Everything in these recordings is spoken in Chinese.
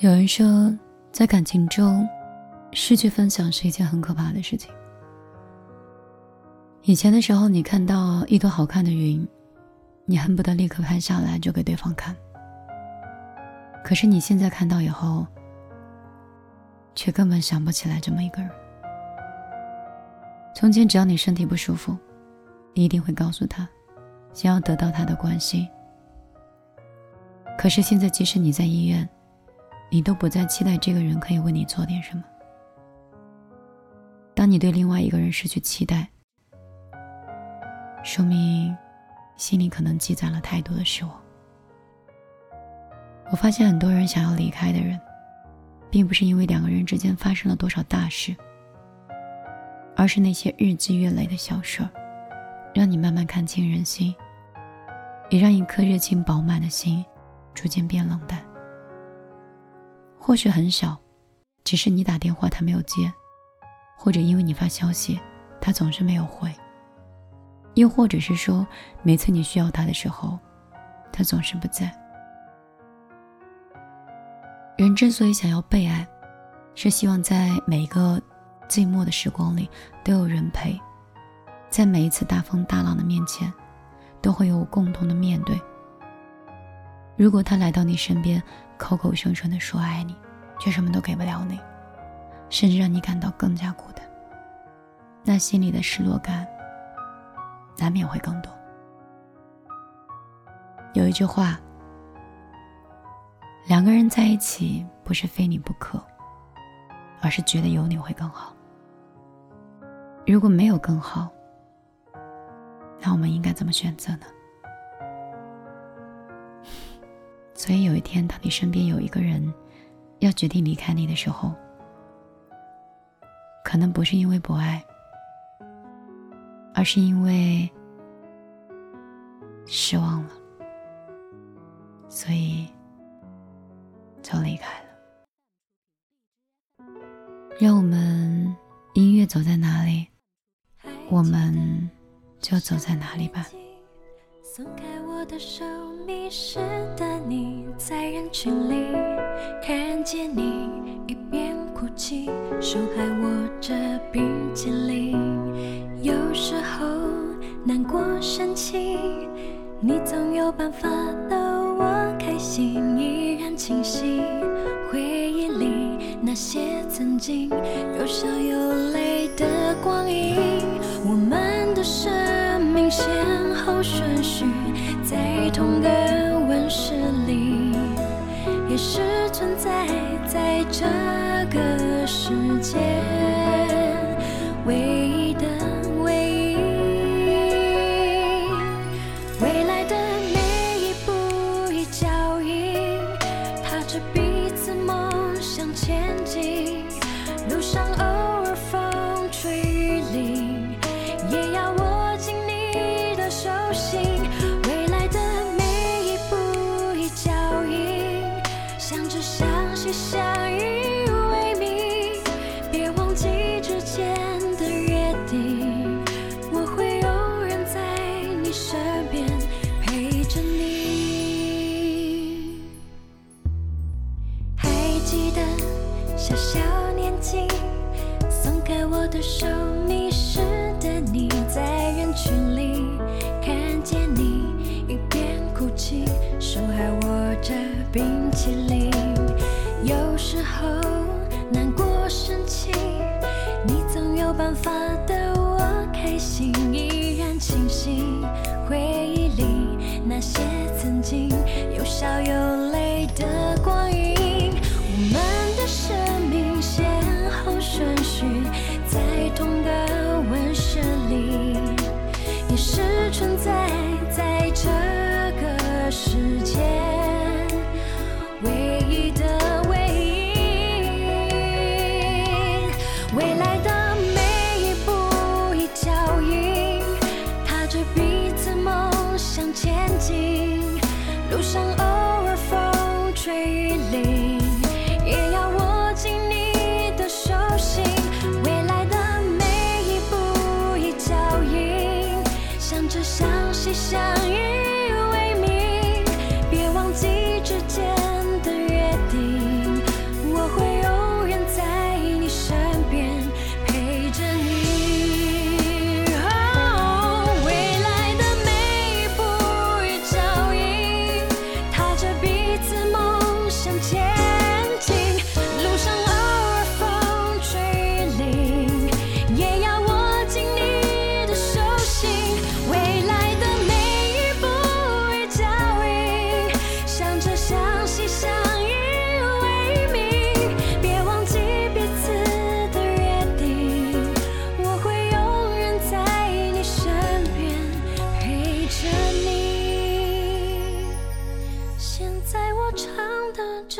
有人说，在感情中，失去分享是一件很可怕的事情。以前的时候，你看到一朵好看的云，你恨不得立刻拍下来就给对方看。可是你现在看到以后，却根本想不起来这么一个人。从前，只要你身体不舒服，你一定会告诉他，想要得到他的关心。可是现在，即使你在医院，你都不再期待这个人可以为你做点什么。当你对另外一个人失去期待，说明心里可能积攒了太多的失望。我发现很多人想要离开的人，并不是因为两个人之间发生了多少大事，而是那些日积月累的小事儿，让你慢慢看清人心，也让一颗热情饱满的心逐渐变冷淡。或许很小，只是你打电话他没有接，或者因为你发消息他总是没有回。又或者是说，每次你需要他的时候，他总是不在。人之所以想要被爱，是希望在每一个寂寞的时光里都有人陪，在每一次大风大浪的面前，都会有共同的面对。如果他来到你身边，口口声声的说爱你，却什么都给不了你，甚至让你感到更加孤单，那心里的失落感。难免会更多。有一句话：两个人在一起，不是非你不可，而是觉得有你会更好。如果没有更好，那我们应该怎么选择呢？所以有一天，当你身边有一个人要决定离开你的时候，可能不是因为不爱。而是因为失望了，所以就离开了。让我们音乐走在哪里，我们就走在哪里吧。松开我的手，迷失的你在人群里看见你一边哭泣，手还握着冰淇淋。有时候难过、生气，你总有办法逗我开心，依然清晰。回忆里那些曾经有笑有泪的光阴，我们的生先后顺序在同个温室里，也是存在在这个世界。相依为命别忘记之前的约定。我会永远在你身边陪着你。还记得小小年纪松开我的手你办法的我开心依然清晰。回忆里那些曾经有笑有泪的光阴。我们想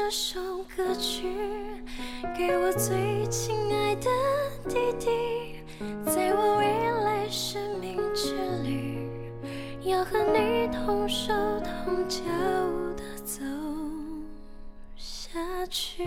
这首歌曲，给我最亲爱的弟弟，在我未来生命之旅，要和你同手同脚的走下去。